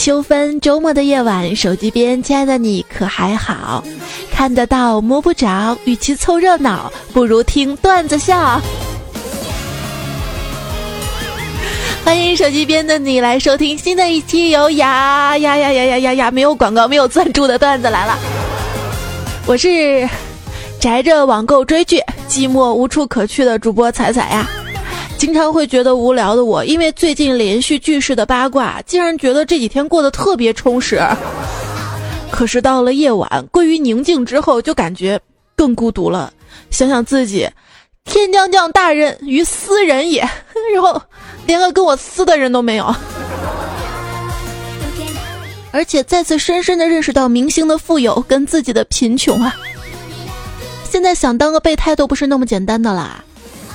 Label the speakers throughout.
Speaker 1: 秋分周末的夜晚，手机边亲爱的你可还好？看得到摸不着，与其凑热闹，不如听段子笑。欢迎手机边的你来收听新的一期由呀呀呀呀呀呀呀没有广告没有赞助的段子来了。我是宅着网购追剧，寂寞无处可去的主播彩彩呀。经常会觉得无聊的我，因为最近连续剧式的八卦，竟然觉得这几天过得特别充实。可是到了夜晚，归于宁静之后，就感觉更孤独了。想想自己，天将降大任于斯人也，然后连个跟我撕的人都没有。而且再次深深的认识到明星的富有跟自己的贫穷啊。现在想当个备胎都不是那么简单的啦。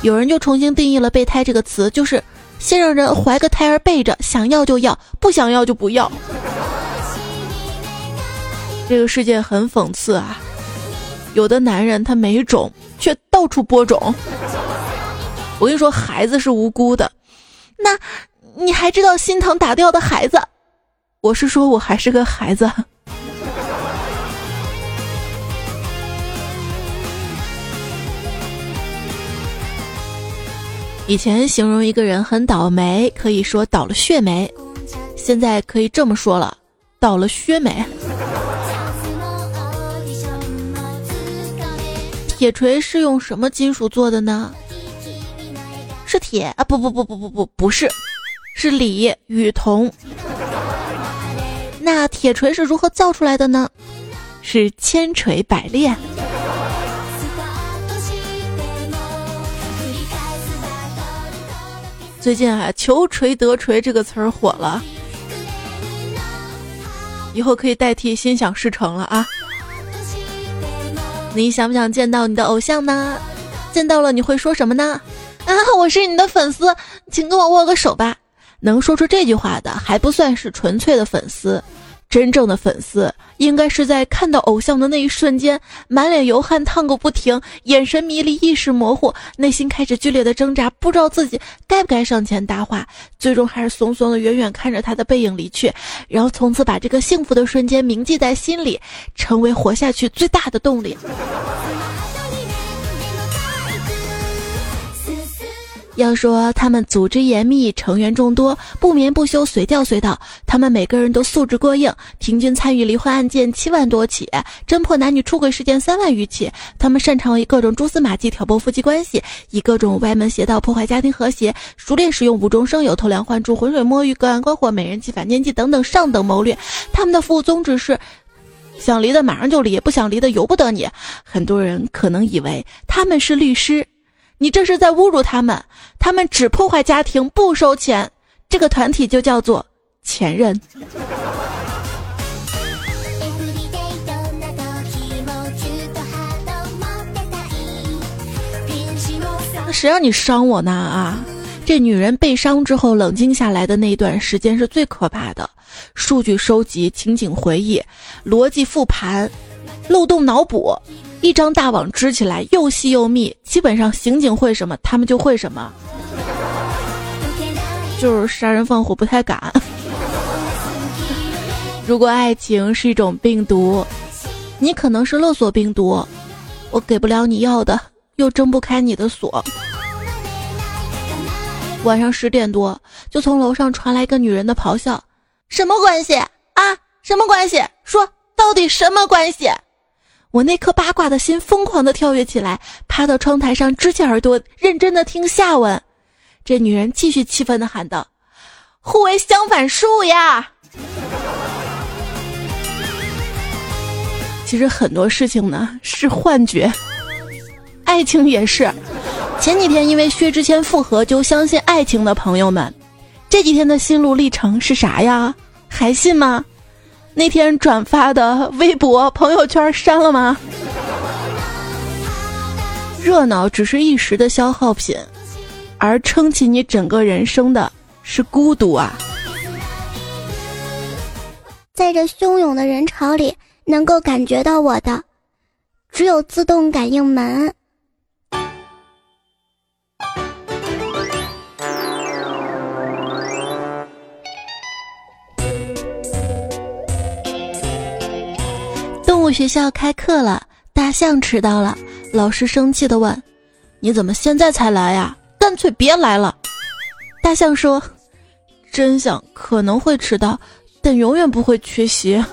Speaker 1: 有人就重新定义了“备胎”这个词，就是先让人怀个胎儿备着，想要就要，不想要就不要。这个世界很讽刺啊！有的男人他没种，却到处播种。我跟你说，孩子是无辜的，那你还知道心疼打掉的孩子？我是说我还是个孩子。以前形容一个人很倒霉，可以说倒了血霉；现在可以这么说了，倒了血霉。铁锤是用什么金属做的呢？是铁啊！不不不不不不，不是，是锂与铜。那铁锤是如何造出来的呢？是千锤百炼。最近啊，“求锤得锤”这个词儿火了，以后可以代替“心想事成”了啊！你想不想见到你的偶像呢？见到了你会说什么呢？啊，我是你的粉丝，请跟我握个手吧。能说出这句话的，还不算是纯粹的粉丝。真正的粉丝应该是在看到偶像的那一瞬间，满脸油汗烫个不停，眼神迷离，意识模糊，内心开始剧烈的挣扎，不知道自己该不该上前搭话，最终还是怂怂的远远看着他的背影离去，然后从此把这个幸福的瞬间铭记在心里，成为活下去最大的动力。要说他们组织严密，成员众多，不眠不休，随叫随到。他们每个人都素质过硬，平均参与离婚案件七万多起，侦破男女出轨事件三万余起。他们擅长以各种蛛丝马迹挑拨夫妻关系，以各种歪门邪道破坏家庭和谐，熟练使用无中生有、偷梁换柱、浑水摸鱼、隔岸观火、美人计、反间计等等上等谋略。他们的服务宗旨是：想离的马上就离，不想离的由不得你。很多人可能以为他们是律师。你这是在侮辱他们，他们只破坏家庭不收钱，这个团体就叫做前任。那谁让你伤我呢啊！这女人被伤之后冷静下来的那一段时间是最可怕的，数据收集、情景回忆、逻辑复盘、漏洞脑补。一张大网织起来又细又密，基本上刑警会什么，他们就会什么，就是杀人放火不太敢。如果爱情是一种病毒，你可能是勒索病毒，我给不了你要的，又挣不开你的锁。晚上十点多，就从楼上传来一个女人的咆哮：“什么关系啊？什么关系？说到底什么关系？”我那颗八卦的心疯狂的跳跃起来，趴到窗台上支起耳朵，认真的听下文。这女人继续气愤的喊道：“互为相反数呀！”其实很多事情呢是幻觉，爱情也是。前几天因为薛之谦复合就相信爱情的朋友们，这几天的心路历程是啥呀？还信吗？那天转发的微博、朋友圈删了吗？热闹只是一时的消耗品，而撑起你整个人生的是孤独啊！
Speaker 2: 在这汹涌的人潮里，能够感觉到我的，只有自动感应门。
Speaker 1: 物学校开课了，大象迟到了，老师生气的问：“你怎么现在才来呀？干脆别来了。”大象说：“真相可能会迟到，但永远不会缺席。”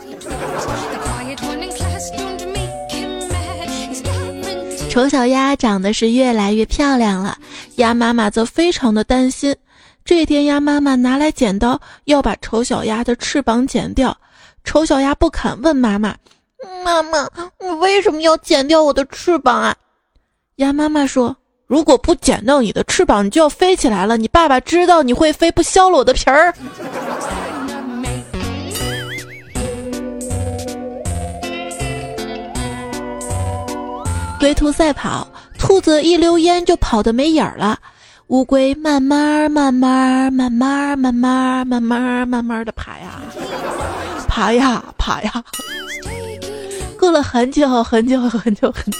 Speaker 1: 丑小鸭长得是越来越漂亮了，鸭妈妈则非常的担心。这天，鸭妈妈拿来剪刀要把丑小鸭的翅膀剪掉，丑小鸭不肯，问妈妈：“妈妈，你为什么要剪掉我的翅膀啊？”鸭妈妈说：“如果不剪掉你的翅膀，你就要飞起来了。你爸爸知道你会飞，不削了我的皮儿。”龟兔赛跑，兔子一溜烟就跑得没影儿了。乌龟慢慢、慢慢、慢慢、慢慢、慢慢、慢慢的爬呀，爬呀，爬呀。过了很久很久很久很久，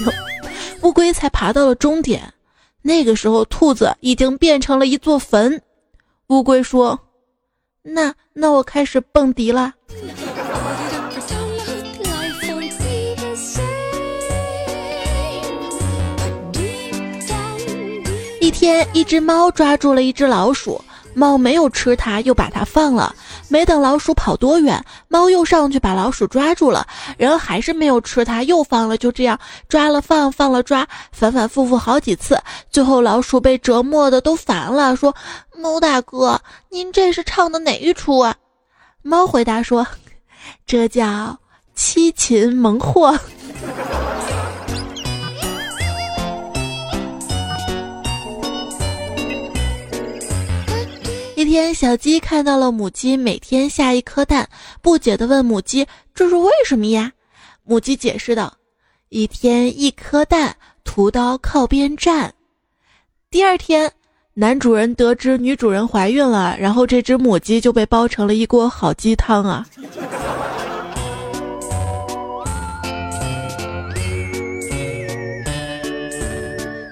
Speaker 1: 乌龟才爬到了终点。那个时候，兔子已经变成了一座坟。乌龟说：“那那我开始蹦迪了。”一天，一只猫抓住了一只老鼠，猫没有吃它，又把它放了。没等老鼠跑多远，猫又上去把老鼠抓住了，然后还是没有吃它，又放了。就这样抓了放，放了抓，反反复复好几次。最后老鼠被折磨的都烦了，说：“猫大哥，您这是唱的哪一出啊？”猫回答说：“这叫七擒孟获。”天，小鸡看到了母鸡每天下一颗蛋，不解地问母鸡：“这是为什么呀？”母鸡解释道：“一天一颗蛋，屠刀靠边站。”第二天，男主人得知女主人怀孕了，然后这只母鸡就被煲成了一锅好鸡汤啊！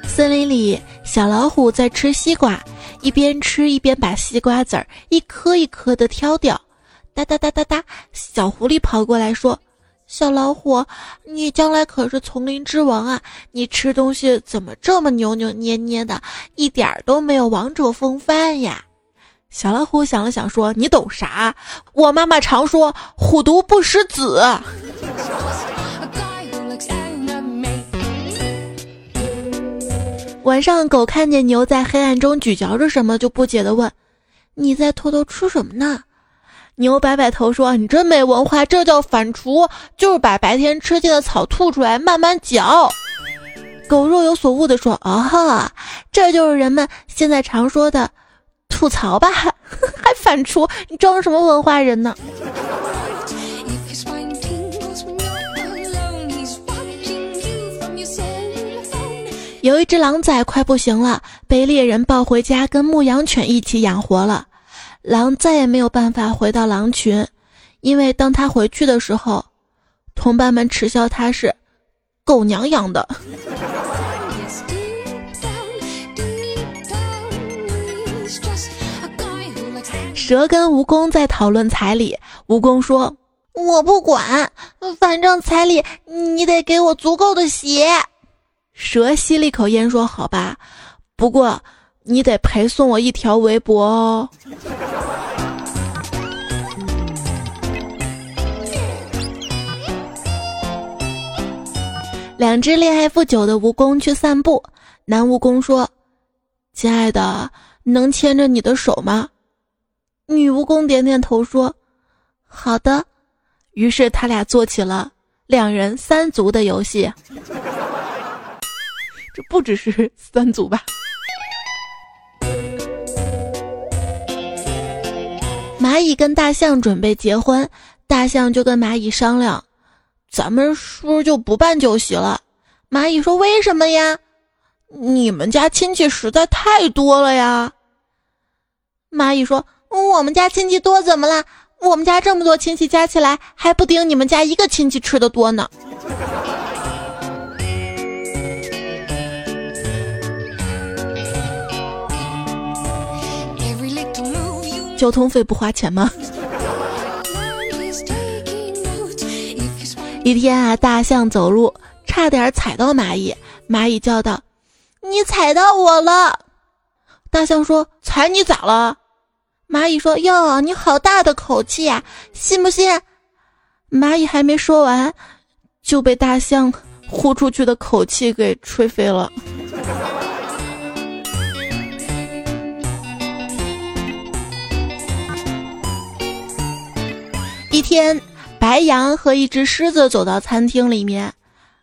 Speaker 1: 森林里，小老虎在吃西瓜。一边吃一边把西瓜籽儿一颗一颗的挑掉，哒哒哒哒哒，小狐狸跑过来说：“小老虎，你将来可是丛林之王啊！你吃东西怎么这么扭扭捏捏的，一点儿都没有王者风范呀？”小老虎想了想说：“你懂啥？我妈妈常说虎毒不食子。”晚上，狗看见牛在黑暗中咀嚼着什么，就不解地问：“你在偷偷吃什么呢？”牛摆摆头说：“你真没文化，这叫反刍，就是把白天吃进的草吐出来慢慢嚼。”狗若有所悟地说：“哦，这就是人们现在常说的吐槽吧？还反刍？你装什么文化人呢？”有一只狼崽快不行了，被猎人抱回家，跟牧羊犬一起养活了。狼再也没有办法回到狼群，因为当他回去的时候，同伴们耻笑他是狗娘养的。蛇跟蜈蚣在讨论彩礼，蜈蚣说：“我不管，反正彩礼你得给我足够的血。”蛇吸了一口烟，说：“好吧，不过你得陪送我一条围脖哦。”两只恋爱不久的蜈蚣去散步，男蜈蚣说：“亲爱的，能牵着你的手吗？”女蜈蚣点点头说：“好的。”于是他俩做起了两人三足的游戏。不只是 三组吧？蚂蚁跟大象准备结婚，大象就跟蚂蚁商量：“咱们是不是就不办酒席了？”蚂蚁说：“为什么呀？你们家亲戚实在太多了呀。”蚂蚁说：“我们家亲戚多怎么了？我们家这么多亲戚加起来，还不顶你们家一个亲戚吃的多呢。”交通费不花钱吗？一天啊，大象走路差点踩到蚂蚁，蚂蚁叫道：“你踩到我了！”大象说：“踩你咋了？”蚂蚁说：“哟，你好大的口气呀，信不信？”蚂蚁还没说完，就被大象呼出去的口气给吹飞了。一天，白羊和一只狮子走到餐厅里面，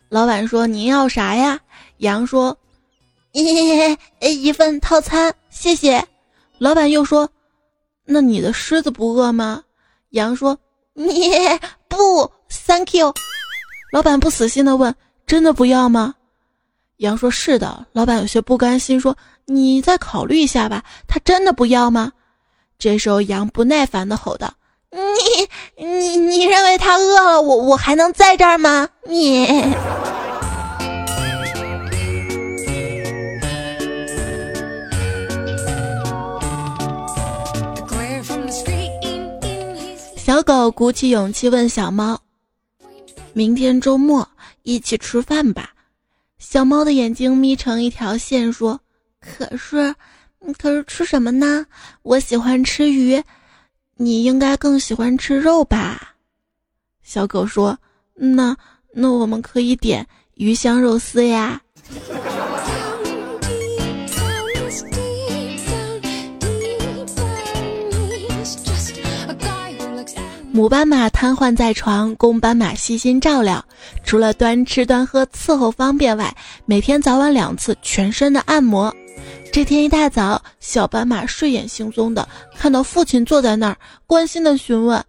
Speaker 1: 老板说：“您要啥呀？”羊说：“一一份套餐，谢谢。”老板又说。那你的狮子不饿吗？羊说：“你不，Thank you。”老板不死心的问：“真的不要吗？”羊说：“是的。”老板有些不甘心说：“你再考虑一下吧，他真的不要吗？”这时候羊不耐烦的吼道：“你你你认为他饿了，我我还能在这儿吗？你。”小狗鼓起勇气问小猫：“明天周末一起吃饭吧？”小猫的眼睛眯成一条线，说：“可是，可是吃什么呢？我喜欢吃鱼，你应该更喜欢吃肉吧？”小狗说：“那那我们可以点鱼香肉丝呀。”母斑马瘫痪在床，公斑马悉心照料，除了端吃端喝伺候方便外，每天早晚两次全身的按摩。这天一大早，小斑马睡眼惺忪的看到父亲坐在那儿，关心的询问：“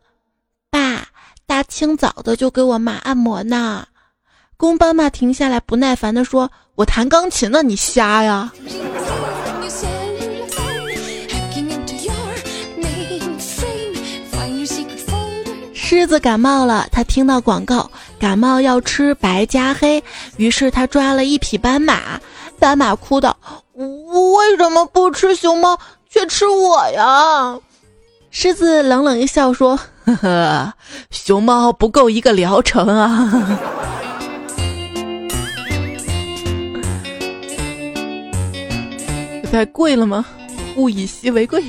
Speaker 1: 爸，大清早的就给我妈按摩呢？”公斑马停下来，不耐烦地说：“我弹钢琴呢，你瞎呀？”狮子感冒了，他听到广告，感冒要吃白加黑，于是他抓了一匹斑马。斑马哭道：“我为什么不吃熊猫，却吃我呀？”狮子冷冷一笑说：“呵呵，熊猫不够一个疗程啊。”太贵了吗？物以稀为贵。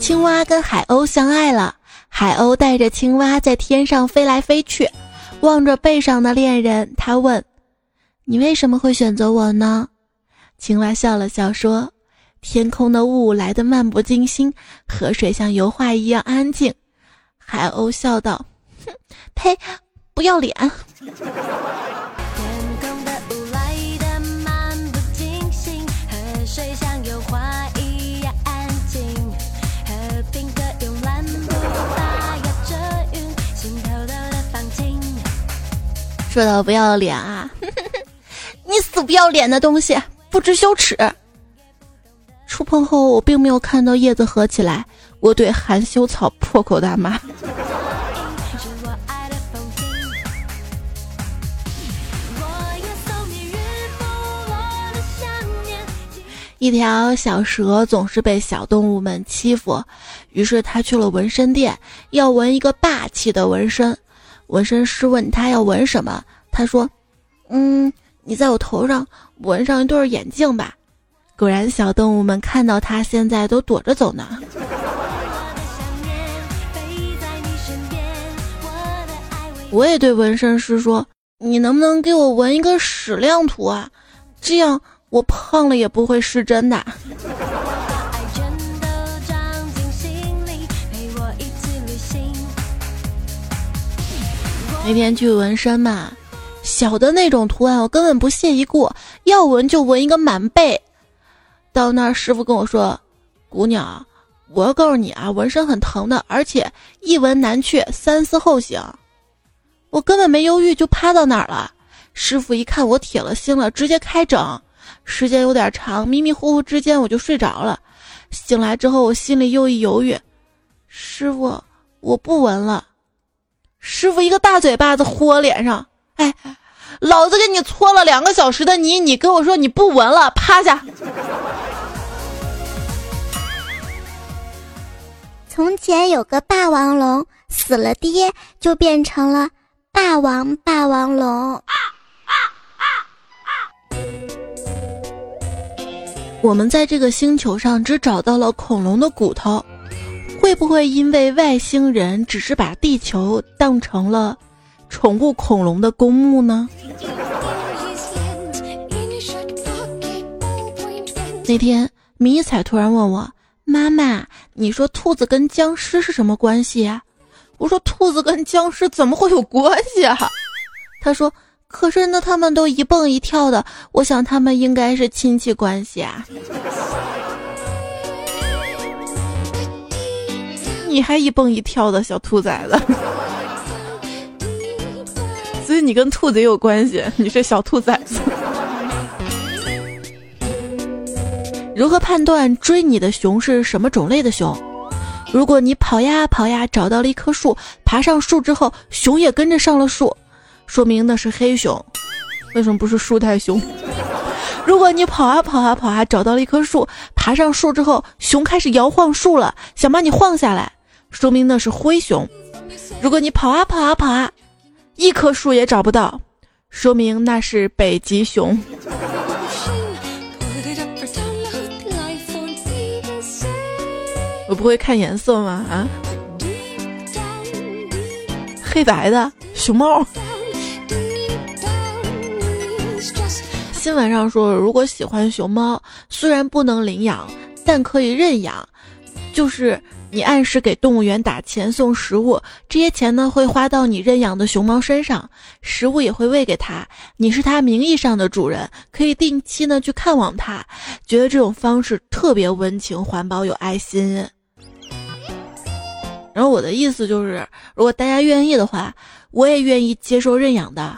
Speaker 1: 青蛙跟海鸥相爱了，海鸥带着青蛙在天上飞来飞去，望着背上的恋人，他问：“你为什么会选择我呢？”青蛙笑了笑说：“天空的雾来得漫不经心，河水像油画一样安静。”海鸥笑道：“哼，呸，不要脸。”说到不要脸啊，你死不要脸的东西，不知羞耻！触碰后，我并没有看到叶子合起来，我对含羞草破口大骂。一条小蛇总是被小动物们欺负，于是他去了纹身店，要纹一个霸气的纹身。纹身师问他要纹什么，他说：“嗯，你在我头上纹上一对眼镜吧。”果然，小动物们看到他，现在都躲着走呢。我也对纹身师说：“你能不能给我纹一个矢量图啊？这样我胖了也不会失真的。”那天去纹身嘛，小的那种图案我根本不屑一顾，要纹就纹一个满背。到那儿师傅跟我说：“姑娘，我要告诉你啊，纹身很疼的，而且一纹难去，三思后行。”我根本没犹豫就趴到那儿了。师傅一看我铁了心了，直接开整。时间有点长，迷迷糊糊之间我就睡着了。醒来之后，我心里又一犹豫，师傅，我不纹了。师傅一个大嘴巴子呼我脸上，哎，老子给你搓了两个小时的泥，你跟我说你不闻了，趴下。
Speaker 2: 从前有个霸王龙，死了爹就变成了霸王霸王龙。
Speaker 1: 我们在这个星球上只找到了恐龙的骨头，会不会因为外星人只是把地球当成了宠物恐龙的公墓呢？那天迷彩突然问我：“妈妈，你说兔子跟僵尸是什么关系啊？”我说：“兔子跟僵尸怎么会有关系啊？”他说。可是那他们都一蹦一跳的，我想他们应该是亲戚关系啊。你还一蹦一跳的小兔崽子，所以你跟兔子也有关系，你是小兔崽子。如何判断追你的熊是什么种类的熊？如果你跑呀跑呀，找到了一棵树，爬上树之后，熊也跟着上了树。说明那是黑熊，为什么不是树袋熊？如果你跑啊跑啊跑啊，找到了一棵树，爬上树之后，熊开始摇晃树了，想把你晃下来，说明那是灰熊。如果你跑啊跑啊跑啊，一棵树也找不到，说明那是北极熊。我不会看颜色吗？啊，黑白的熊猫。新闻上说，如果喜欢熊猫，虽然不能领养，但可以认养。就是你按时给动物园打钱送食物，这些钱呢会花到你认养的熊猫身上，食物也会喂给它。你是它名义上的主人，可以定期呢去看望它。觉得这种方式特别温情、环保、有爱心。然后我的意思就是，如果大家愿意的话，我也愿意接受认养的。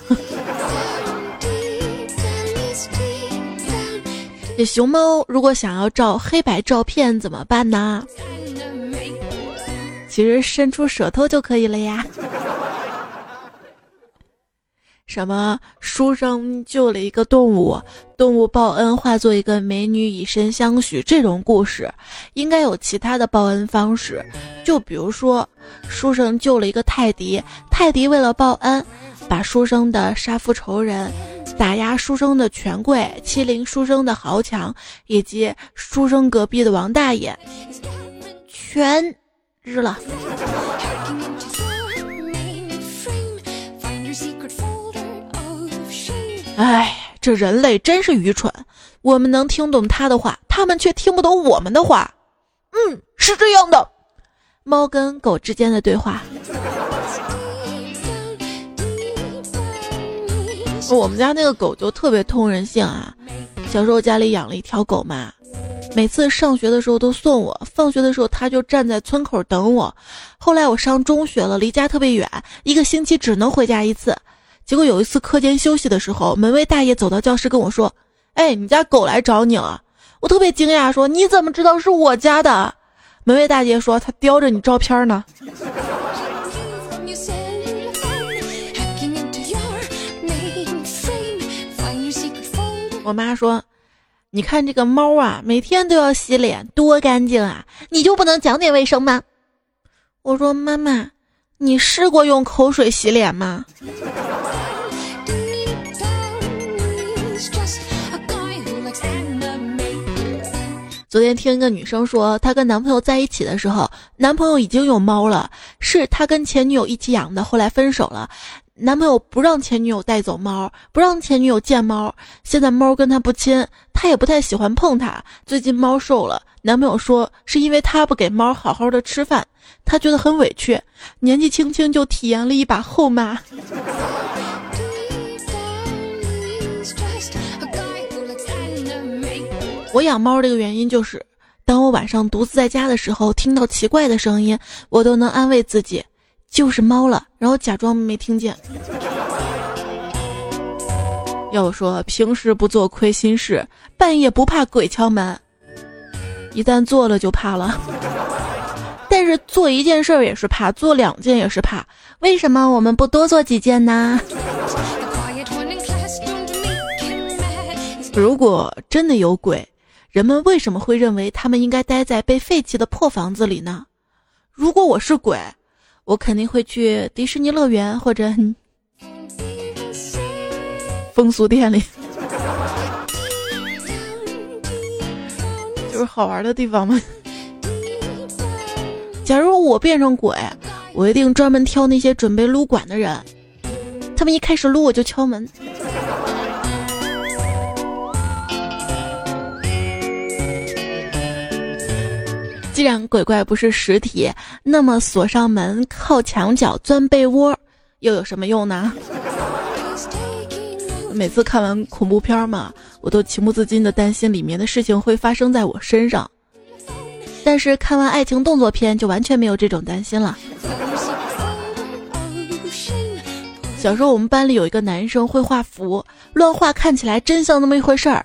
Speaker 1: 这熊猫如果想要照黑白照片怎么办呢？其实伸出舌头就可以了呀。什么书生救了一个动物，动物报恩化作一个美女以身相许，这种故事应该有其他的报恩方式。就比如说，书生救了一个泰迪，泰迪为了报恩，把书生的杀父仇人。打压书生的权贵，欺凌书生的豪强，以及书生隔壁的王大爷，全日了。哎，这人类真是愚蠢！我们能听懂他的话，他们却听不懂我们的话。嗯，是这样的。猫跟狗之间的对话。我们家那个狗就特别通人性啊！小时候家里养了一条狗嘛，每次上学的时候都送我，放学的时候它就站在村口等我。后来我上中学了，离家特别远，一个星期只能回家一次。结果有一次课间休息的时候，门卫大爷走到教室跟我说：“哎，你家狗来找你了。”我特别惊讶，说：“你怎么知道是我家的？”门卫大爷说：“他叼着你照片呢。”我妈说：“你看这个猫啊，每天都要洗脸，多干净啊！你就不能讲点卫生吗？”我说：“妈妈，你试过用口水洗脸吗？”昨天听一个女生说，她跟男朋友在一起的时候，男朋友已经有猫了，是她跟前女友一起养的，后来分手了。男朋友不让前女友带走猫，不让前女友见猫。现在猫跟他不亲，他也不太喜欢碰它。最近猫瘦了，男朋友说是因为他不给猫好好的吃饭，他觉得很委屈。年纪轻轻就体验了一把后妈。我养猫这个原因就是，当我晚上独自在家的时候，听到奇怪的声音，我都能安慰自己。就是猫了，然后假装没听见。要说平时不做亏心事，半夜不怕鬼敲门，一旦做了就怕了。但是做一件事儿也是怕，做两件也是怕。为什么我们不多做几件呢？如果真的有鬼，人们为什么会认为他们应该待在被废弃的破房子里呢？如果我是鬼。我肯定会去迪士尼乐园或者 风俗店里，就是好玩的地方嘛。假如我变成鬼，我一定专门挑那些准备撸管的人，他们一开始撸我就敲门。既然鬼怪不是实体，那么锁上门、靠墙角、钻被窝，又有什么用呢？每次看完恐怖片嘛，我都情不自禁的担心里面的事情会发生在我身上。但是看完爱情动作片，就完全没有这种担心了。小时候我们班里有一个男生会画符，乱画看起来真像那么一回事儿。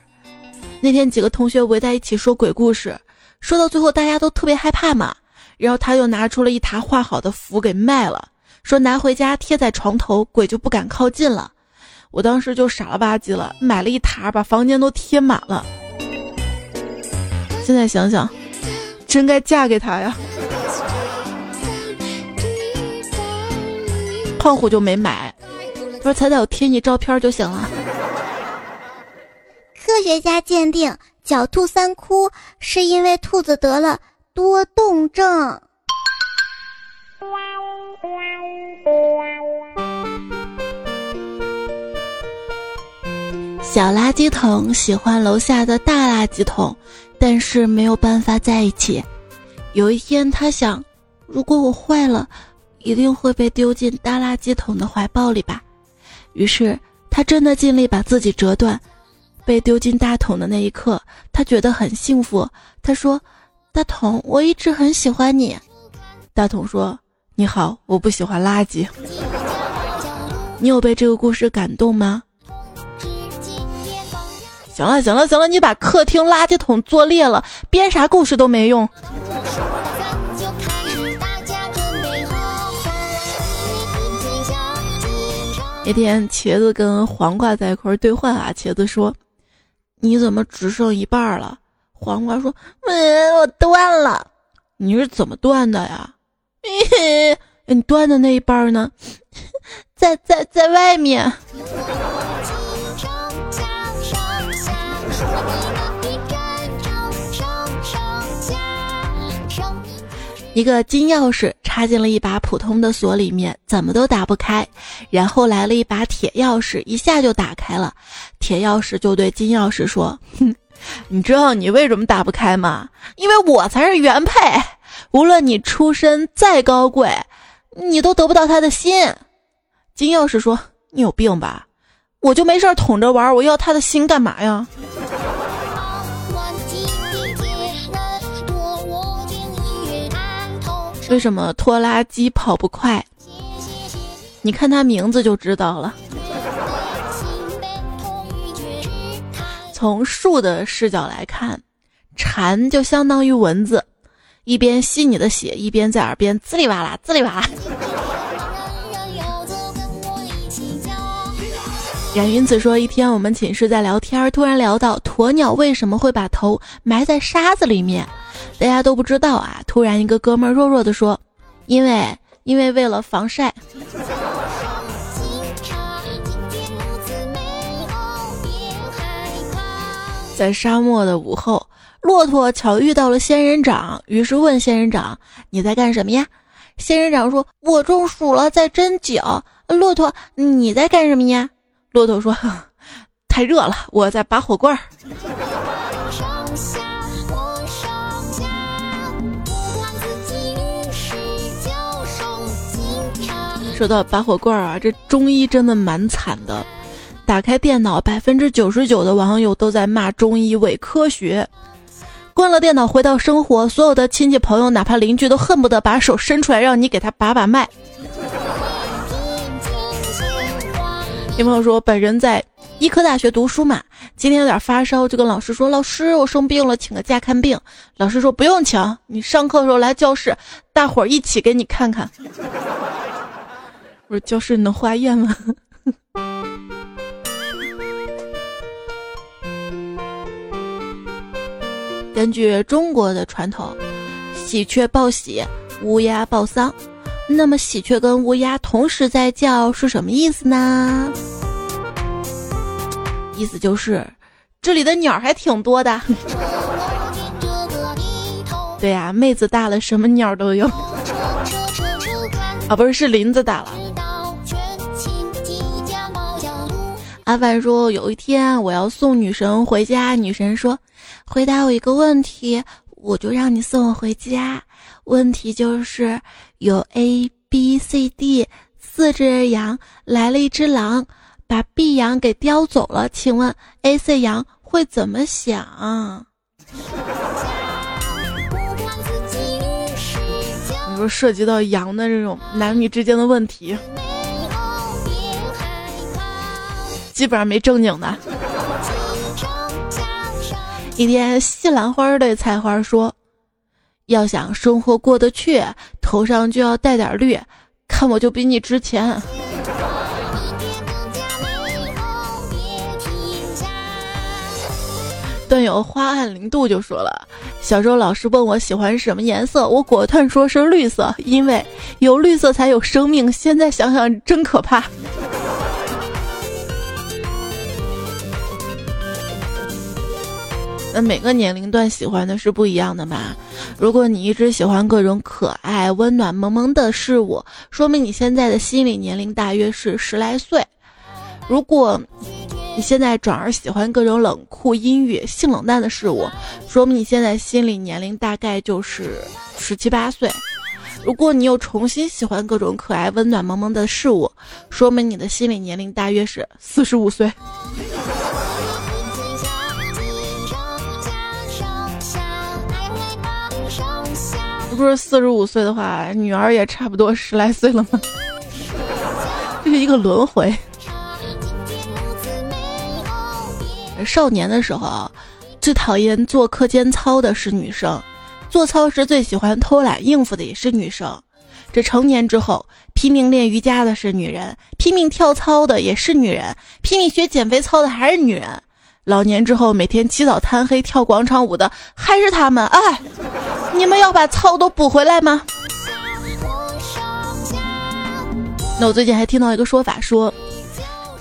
Speaker 1: 那天几个同学围在一起说鬼故事。说到最后，大家都特别害怕嘛，然后他又拿出了一沓画好的符给卖了，说拿回家贴在床头，鬼就不敢靠近了。我当时就傻了吧唧了，买了一沓，把房间都贴满了。现在想想，真该嫁给他呀。胖虎就没买，他说彩彩我贴你照片就行了。
Speaker 2: 科学家鉴定。狡兔三窟是因为兔子得了多动症。
Speaker 1: 小垃圾桶喜欢楼下的大垃圾桶，但是没有办法在一起。有一天，他想，如果我坏了，一定会被丢进大垃圾桶的怀抱里吧。于是，他真的尽力把自己折断。被丢进大桶的那一刻，他觉得很幸福。他说：“大桶，我一直很喜欢你。”大桶说：“你好，我不喜欢垃圾。”你有被这个故事感动吗？行了，行了，行了，你把客厅垃圾桶做裂了，编啥故事都没用。那天，茄子跟黄瓜在一块儿兑换啊，茄子说。你怎么只剩一半了？黄瓜说：“嗯，我断了。”你是怎么断的呀？你断的那一半呢？在在在外面。一个金钥匙插进了一把普通的锁里面，怎么都打不开。然后来了一把铁钥匙，一下就打开了。铁钥匙就对金钥匙说：“哼，你知道你为什么打不开吗？因为我才是原配。无论你出身再高贵，你都得不到他的心。”金钥匙说：“你有病吧？我就没事捅着玩，我要他的心干嘛呀？”为什么拖拉机跑不快？你看它名字就知道了。从树的视角来看，蝉就相当于蚊子，一边吸你的血，一边在耳边滋里哇啦，滋里哇啦。冉云子说，一天我们寝室在聊天，突然聊到鸵鸟为什么会把头埋在沙子里面。大家都不知道啊！突然，一个哥们弱弱的说：“因为，因为为了防晒。”在沙漠的午后，骆驼巧遇到了仙人掌，于是问仙人掌：“你在干什么呀？”仙人掌说：“我中暑了，在针灸。”骆驼：“你在干什么呀？”骆驼说：“太热了，我在拔火罐儿。”说到拔火罐儿啊，这中医真的蛮惨的。打开电脑，百分之九十九的网友都在骂中医伪科学。关了电脑，回到生活，所有的亲戚朋友，哪怕邻居，都恨不得把手伸出来让你给他把把脉。有朋友说，本人在医科大学读书嘛，今天有点发烧，就跟老师说：“老师，我生病了，请个假看病。”老师说：“不用请，你上课的时候来教室，大伙儿一起给你看看。”我说教室能化验吗？根据中国的传统，喜鹊报喜，乌鸦报丧。那么喜鹊跟乌鸦同时在叫是什么意思呢？意思就是这里的鸟还挺多的。对呀，妹子大了，什么鸟都有。啊，不是，是林子大了。阿凡说，有一天我要送女神回家，女神说，回答我一个问题，我就让你送我回家。问题就是有 A、B、C、D 四只羊，来了一只狼，把 B 羊给叼走了。请问 A、C 羊会怎么想？你说涉及到羊的这种男女之间的问题，基本上没正经的。一天，西兰花对菜花说。要想生活过得去，头上就要带点绿，看我就比你值钱。段友花暗零度就说了，小时候老师问我喜欢什么颜色，我果断说是绿色，因为有绿色才有生命。现在想想真可怕。那每个年龄段喜欢的是不一样的嘛？如果你一直喜欢各种可爱、温暖、萌萌的事物，说明你现在的心理年龄大约是十来岁；如果你现在转而喜欢各种冷酷、阴郁、性冷淡的事物，说明你现在心理年龄大概就是十七八岁；如果你又重新喜欢各种可爱、温暖、萌萌的事物，说明你的心理年龄大约是四十五岁。不是四十五岁的话，女儿也差不多十来岁了吗？这是一个轮回。少年的时候，最讨厌做课间操的是女生；做操时最喜欢偷懒应付的也是女生。这成年之后，拼命练瑜伽的是女人，拼命跳操的也是女人，拼命学减肥操的还是女人。老年之后，每天起早贪黑跳广场舞的还是他们。哎，你们要把操都补回来吗？那我最近还听到一个说法，说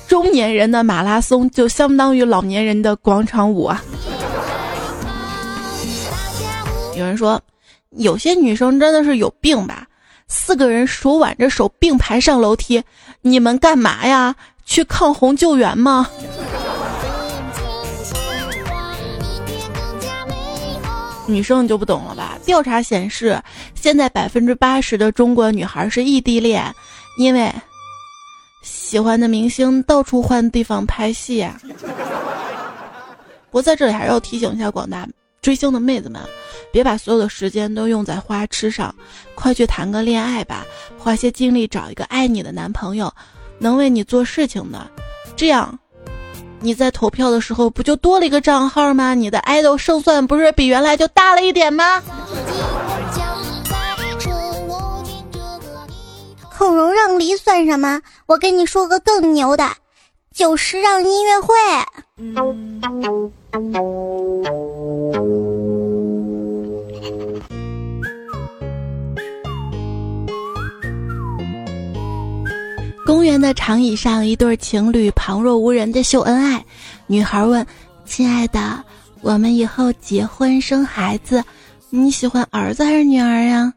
Speaker 1: 中年人的马拉松就相当于老年人的广场舞啊。有人说，有些女生真的是有病吧？四个人手挽着手并排上楼梯，你们干嘛呀？去抗洪救援吗？女生你就不懂了吧？调查显示，现在百分之八十的中国女孩是异地恋，因为喜欢的明星到处换地方拍戏呀。不过在这里还是要提醒一下广大追星的妹子们，别把所有的时间都用在花痴上，快去谈个恋爱吧，花些精力找一个爱你的男朋友，能为你做事情的，这样。你在投票的时候不就多了一个账号吗？你的爱豆胜算不是比原来就大了一点吗？
Speaker 2: 孔融让梨算什么？我跟你说个更牛的，就是让音乐会。
Speaker 1: 公园的长椅上，一对情侣旁若无人的秀恩爱。女孩问：“亲爱的，我们以后结婚生孩子，你喜欢儿子还是女儿呀？”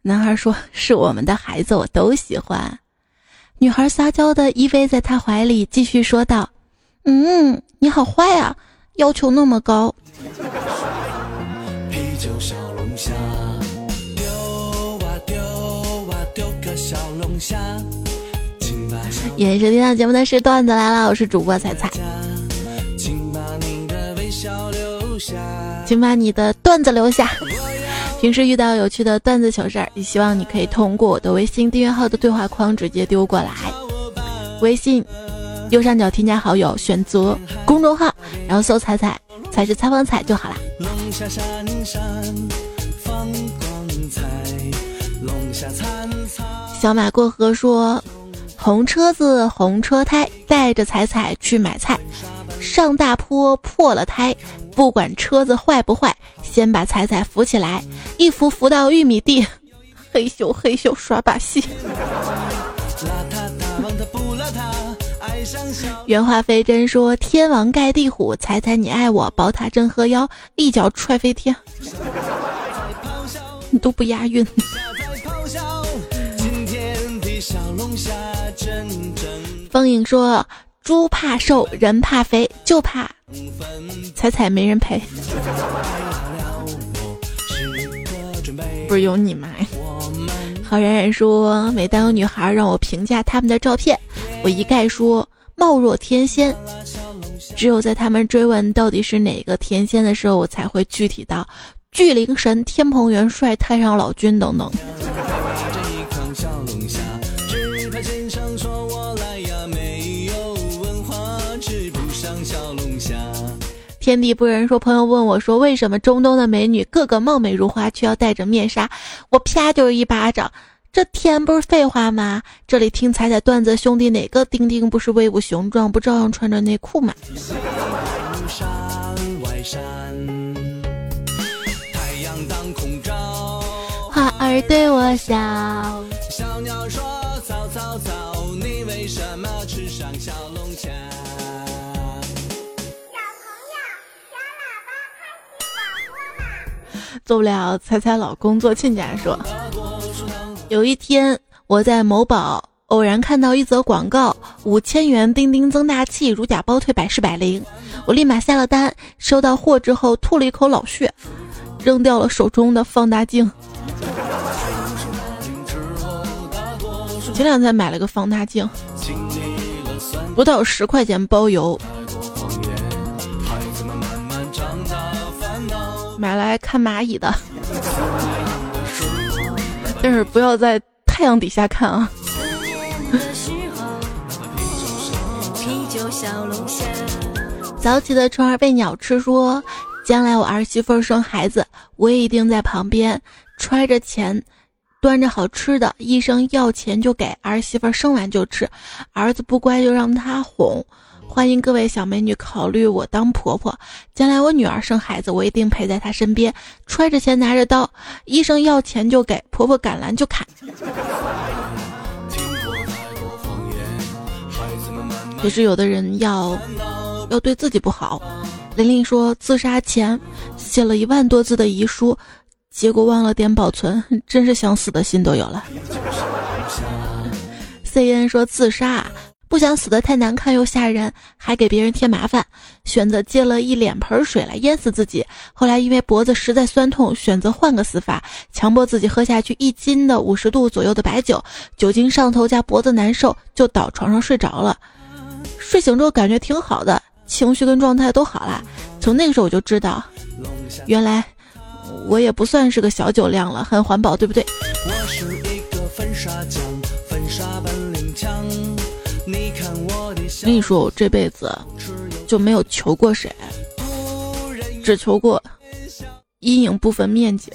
Speaker 1: 男孩说：“是我们的孩子，我都喜欢。”女孩撒娇的依偎在他怀里，继续说道：“嗯，你好坏啊，要求那么高。”小龙虾也是听到节目的是段子来了，我是主播彩彩，请把你的段子留下。平时遇到有趣的段子糗事儿，也希望你可以通过我的微信订阅号的对话框直接丢过来。微信右上角添加好友，选择公众号，然后搜“彩彩”，才是采访彩就好了。小马过河说。红车子红车胎，带着彩彩去买菜，上大坡破了胎，不管车子坏不坏，先把彩彩扶起来，一扶扶到玉米地，嘿咻嘿咻耍把戏。原话飞针说：“天王盖地虎，彩彩你爱我，宝塔镇河妖，一脚踹飞天。”你都不押韵。风影说：“猪怕瘦，人怕肥，就怕彩彩没人陪。”不是有你吗？郝冉冉说：“每当有女孩让我评价他们的照片，我一概说貌若天仙。只有在他们追问到底是哪个天仙的时候，我才会具体到巨灵神、天蓬元帅、太上老君等等。”天地不仁说，朋友问我说，为什么中东的美女个个貌美如花，却要戴着面纱？我啪就是一巴掌，这天不是废话吗？这里听彩彩段子，兄弟哪个丁丁不是威武雄壮，不照样穿着内裤吗？太阳当空照花儿对我笑。小鸟说：做不了，猜猜老公做亲家说。有一天，我在某宝偶然看到一则广告：五千元钉钉增大器，如假包退，百试百灵。我立马下了单，收到货之后吐了一口老血，扔掉了手中的放大镜。前两天买了个放大镜，不到十块钱包邮。买来看蚂蚁的，但是不要在太阳底下看啊。早起的虫儿被鸟吃，说将来我儿媳妇生孩子，我也一定在旁边揣着钱，端着好吃的，医生要钱就给儿媳妇生完就吃，儿子不乖就让他哄。欢迎各位小美女考虑我当婆婆，将来我女儿生孩子，我一定陪在她身边，揣着钱拿着刀，医生要钱就给，婆婆赶拦就砍。可是有的人要要对自己不好，玲玲说自杀前写了一万多字的遗书，结果忘了点保存，真是想死的心都有了。C N 说自杀。不想死的太难看又吓人，还给别人添麻烦，选择接了一脸盆水来淹死自己。后来因为脖子实在酸痛，选择换个死法，强迫自己喝下去一斤的五十度左右的白酒，酒精上头加脖子难受，就倒床上睡着了。睡醒之后感觉挺好的，情绪跟状态都好了。从那个时候我就知道，原来我也不算是个小酒量了，很环保，对不对？我是一个粉刷匠，粉刷本。我跟你说，我这辈子就没有求过谁，只求过阴影部分面积。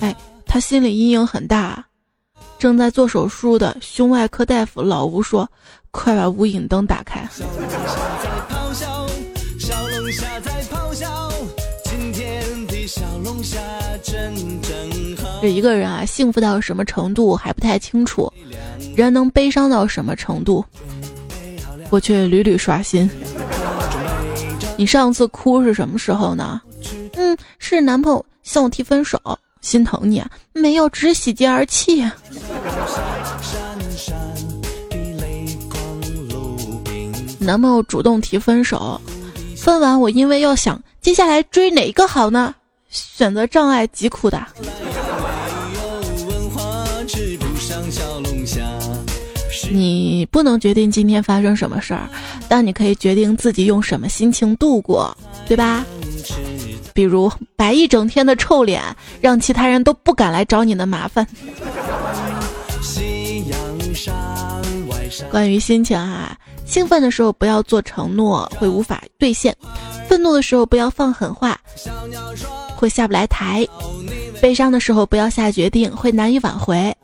Speaker 1: 哎，他心里阴影很大。正在做手术的胸外科大夫老吴说：“快把无影灯打开。”这一个人啊，幸福到什么程度还不太清楚。人能悲伤到什么程度，我却屡屡刷新。你上次哭是什么时候呢？嗯，是男朋友向我提分手，心疼你啊？没有，只是喜极而泣。男朋友主动提分手，分完我因为要想接下来追哪个好呢？选择障碍极苦的。你不能决定今天发生什么事儿，但你可以决定自己用什么心情度过，对吧？比如摆一整天的臭脸，让其他人都不敢来找你的麻烦。关于心情啊，兴奋的时候不要做承诺，会无法兑现；愤怒的时候不要放狠话，会下不来台；悲伤的时候不要下决定，会难以挽回。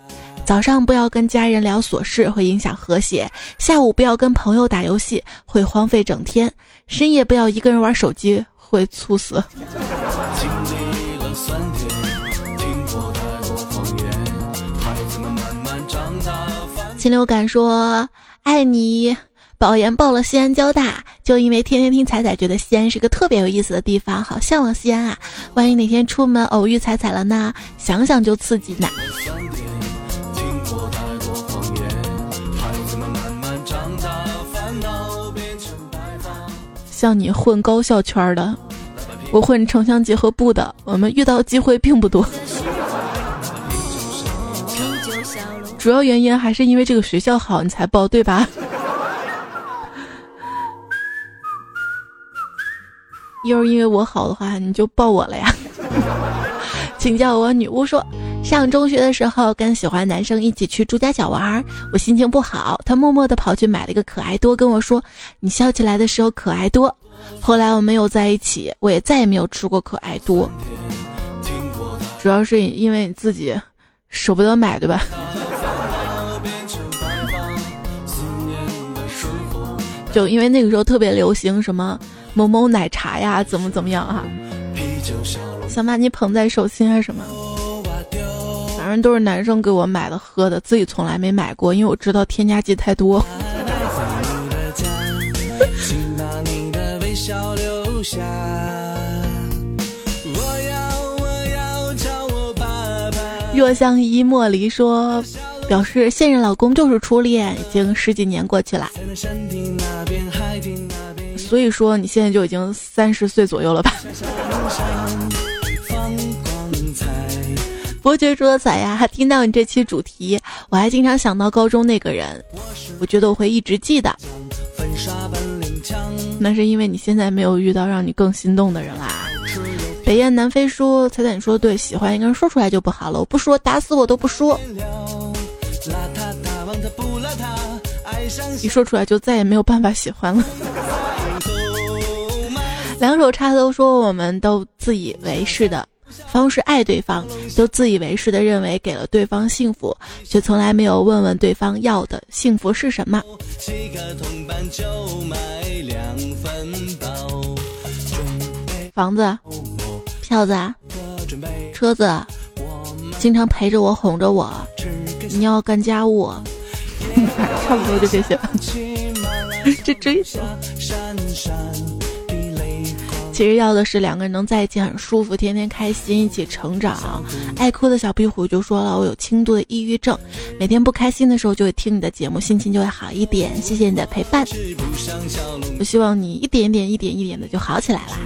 Speaker 1: 早上不要跟家人聊琐事，会影响和谐；下午不要跟朋友打游戏，会荒废整天；深夜不要一个人玩手机，会猝死。禽流感说：“爱你。”保研报了西安交大，就因为天天听彩彩，觉得西安是个特别有意思的地方，好向往西安啊！万一哪天出门偶遇彩彩了呢？想想就刺激呢。像你混高校圈的，我混城乡结合部的，我们遇到机会并不多。主要原因还是因为这个学校好，你才报对吧？要是因为我好的话，你就报我了呀。请叫我女巫说，上中学的时候跟喜欢男生一起去朱家角玩，我心情不好，他默默的跑去买了一个可爱多，跟我说：“你笑起来的时候可爱多。”后来我们有在一起，我也再也没有吃过可爱多。主要是因为你自己舍不得买，对吧？就因为那个时候特别流行什么。某某奶茶呀，怎么怎么样啊？想把你捧在手心还是什么？反正都是男生给我买的喝的，自己从来没买过，因为我知道添加剂太多。若相依莫离说，表示现任老公就是初恋，已经十几年过去了。所以说你现在就已经三十岁左右了吧？伯爵说彩呀，听到你这期主题，我还经常想到高中那个人，我觉得我会一直记得。那是因为你现在没有遇到让你更心动的人啦。北雁南飞说，彩彩你说对，喜欢一个人说出来就不好了，我不说，打死我都不说。一说出来就再也没有办法喜欢了。两手插兜说，我们都自以为是的方式爱对方，都自以为是的认为给了对方幸福，却从来没有问问对方要的幸福是什么。房子、票子、车子，经常陪着我哄着我，你要干家务，差不多就这些。这追求。其实要的是两个人能在一起很舒服，天天开心，一起成长。爱哭的小壁虎就说了：“我有轻度的抑郁症，每天不开心的时候就会听你的节目，心情就会好一点。谢谢你的陪伴，我希望你一点点、一点一点的就好起来啦。”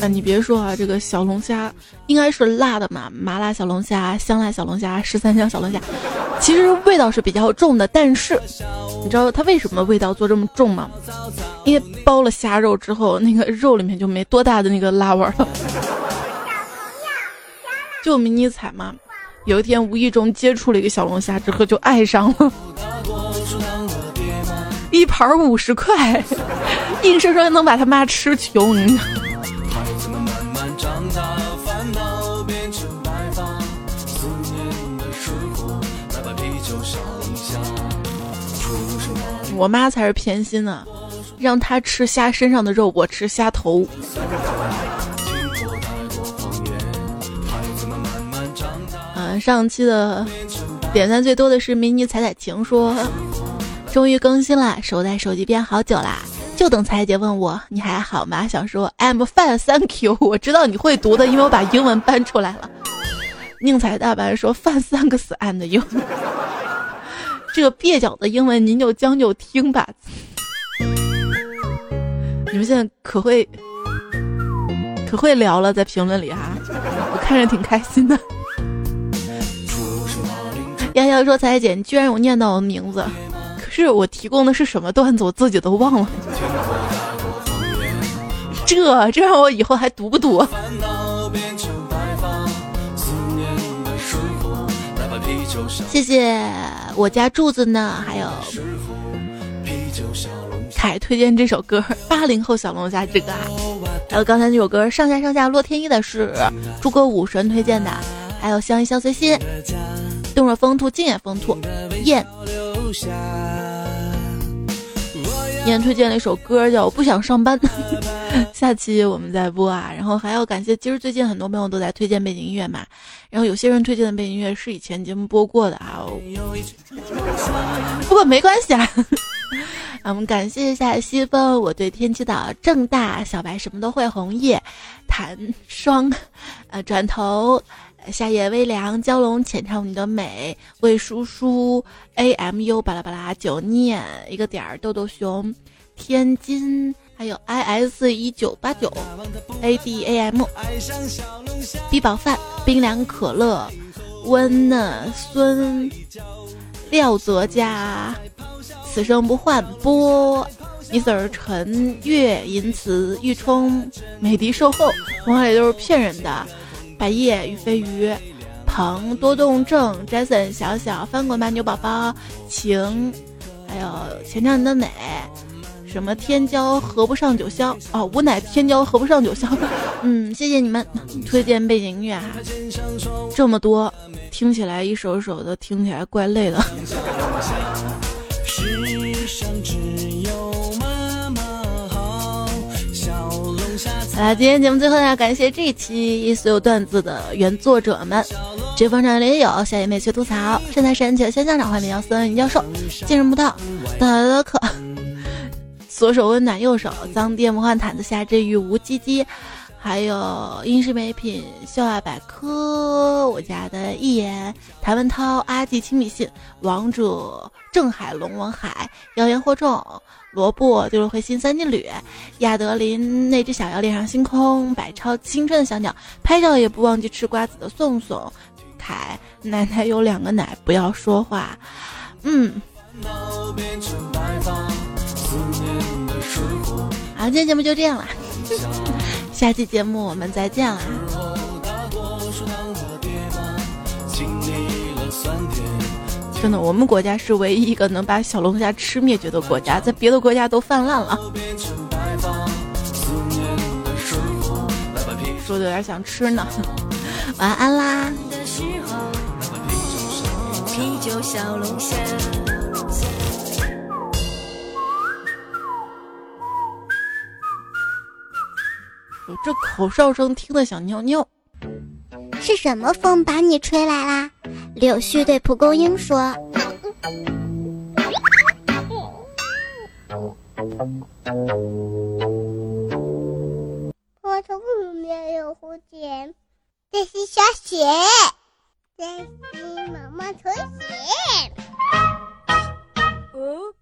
Speaker 1: 啊你别说啊，这个小龙虾应该是辣的嘛，麻辣小龙虾、香辣小龙虾、十三香小龙虾，其实味道是比较重的。但是你知道它为什么味道做这么重吗？因为包了虾肉之后，那个肉里面就没多大的那个辣味了。就迷你彩嘛，有一天无意中接触了一个小龙虾之后就爱上了，一盘五十块，硬生生能把他妈吃穷。我妈才是偏心呢，让她吃虾身上的肉，我吃虾头。嗯，上期的点赞最多的是迷你彩彩情说，终于更新了，守在手机边好久啦，就等彩姐问我你还好吗？想说 I'm fine，Thank you。我知道你会读的，因为我把英文搬出来了。宁采大白说 Fine thanks and you。这个蹩脚的英文您就将就听吧。你们现在可会可会聊了，在评论里哈，我看着挺开心的。丫丫说：“彩彩姐，你居然有念到我的名字，可是我提供的是什么段子，我自己都忘了。这这让我以后还读不读？”谢谢我家柱子呢，还有凯推荐这首歌《八零后小龙虾之歌》，还有刚才那首歌《上下上下洛天依》的是诸葛武神推荐的，还有相依相随心、动若风兔、静也风兔、燕。燕推荐了一首歌叫《我不想上班》，下期我们再播啊。然后还要感谢，其实最近很多朋友都在推荐背景音乐嘛。然后有些人推荐的背景音乐是以前节目播过的啊，不过没关系 啊。我们感谢一下西风，我对天气的正大小白什么都会，红叶弹霜，呃，转头夏夜微凉，蛟龙浅唱你的美，魏叔叔 A M U 巴拉巴拉九念一个点儿豆豆熊，天津还有 I S 一九八九 A D A M B 宝饭冰凉可乐温呢孙廖泽家。此生不换波，Mr 陈月银词玉冲美的售后，童话里都是骗人的。百叶与飞鱼，鹏多动症，Jason 小小翻滚吧牛宝宝，晴，还有前唱你的美，什么天骄合不上九霄哦，吾乃天骄合不上九霄。嗯，谢谢你们推荐背景音乐哈，这么多，听起来一首首的，听起来怪累的。好了，今天节目最后呢感谢这一期所有段子的原作者们：绝风长林友、小野妹学吐槽、山台神犬、仙校长、欢迎姚思文、教授、见人不到、大德可、左手温暖右手脏爹魔幻毯子下之雨无唧唧。还有英式美品笑话百科，我家的一言谭文涛阿季亲笔信王者郑海龙王海谣言惑众萝卜就是灰心三金缕亚德林那只小妖恋上星空百超青春的小鸟拍照也不忘记吃瓜子的宋宋凯奶奶有两个奶不要说话嗯。好，今天节目就这样了。下期节目我们再见啦！真的，我们国家是唯一一个能把小龙虾吃灭绝的国家，在别的国家都泛滥了。说的有点想吃呢，晚安啦！啤酒小龙虾这口哨声听得想尿尿，
Speaker 2: 是什么风把你吹来啦？柳絮对蒲公英说：“我从里面有蝴蝶，这是小雪，这是毛毛虫雪。”哦。